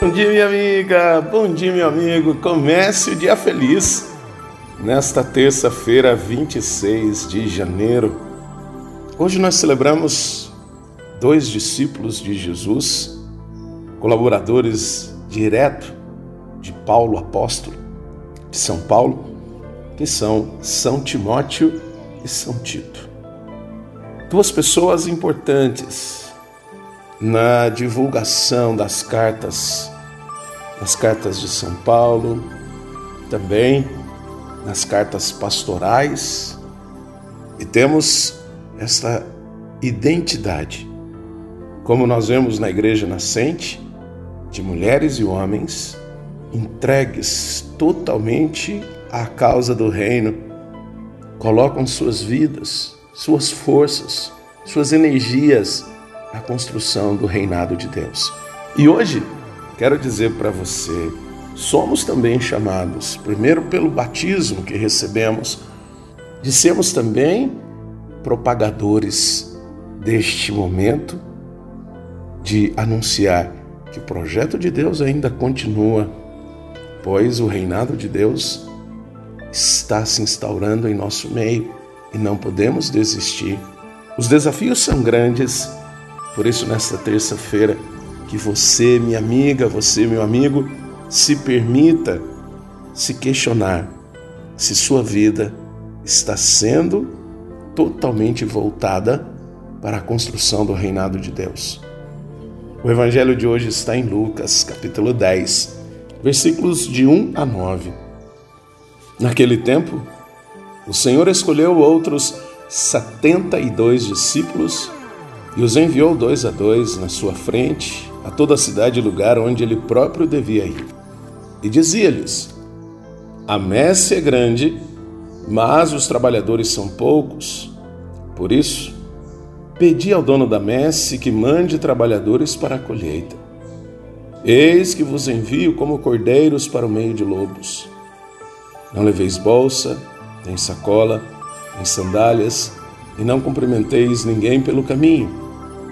Bom dia, minha amiga. Bom dia, meu amigo. Comece o dia feliz. Nesta terça-feira, 26 de janeiro. Hoje nós celebramos dois discípulos de Jesus, colaboradores direto de Paulo apóstolo de São Paulo, que são São Timóteo e São Tito. Duas pessoas importantes na divulgação das cartas nas cartas de São Paulo, também nas cartas pastorais, e temos esta identidade, como nós vemos na Igreja Nascente, de mulheres e homens entregues totalmente à causa do Reino, colocam suas vidas, suas forças, suas energias na construção do reinado de Deus. E hoje quero dizer para você, somos também chamados, primeiro pelo batismo que recebemos, de sermos também propagadores deste momento de anunciar que o projeto de Deus ainda continua, pois o reinado de Deus está se instaurando em nosso meio e não podemos desistir. Os desafios são grandes, por isso, nesta terça-feira, que você, minha amiga, você, meu amigo, se permita se questionar se sua vida está sendo totalmente voltada para a construção do reinado de Deus. O evangelho de hoje está em Lucas, capítulo 10, versículos de 1 a 9. Naquele tempo, o Senhor escolheu outros setenta e dois discípulos e os enviou dois a dois na sua frente a toda a cidade e lugar onde ele próprio devia ir. E dizia-lhes: A messe é grande, mas os trabalhadores são poucos. Por isso, pedi ao dono da messe que mande trabalhadores para a colheita. Eis que vos envio como cordeiros para o meio de lobos. Não leveis bolsa, nem sacola, nem sandálias, e não cumprimenteis ninguém pelo caminho.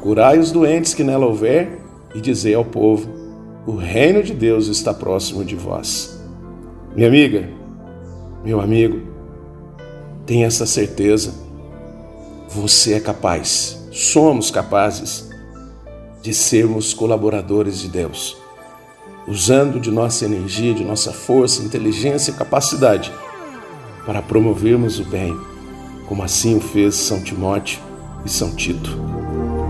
Curai os doentes que nela houver e dizei ao povo: o reino de Deus está próximo de vós. Minha amiga, meu amigo, tenha essa certeza. Você é capaz, somos capazes de sermos colaboradores de Deus, usando de nossa energia, de nossa força, inteligência e capacidade para promovermos o bem, como assim o fez São Timóteo e São Tito.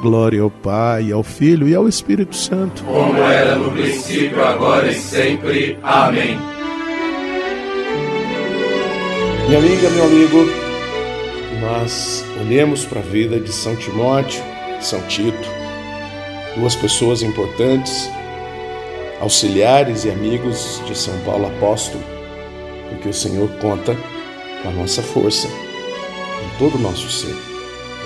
Glória ao Pai, ao Filho e ao Espírito Santo. Como era no princípio, agora e sempre. Amém. Minha amiga, meu amigo, nós olhemos para a vida de São Timóteo e São Tito, duas pessoas importantes, auxiliares e amigos de São Paulo Apóstolo, porque o Senhor conta com a nossa força, com todo o nosso ser.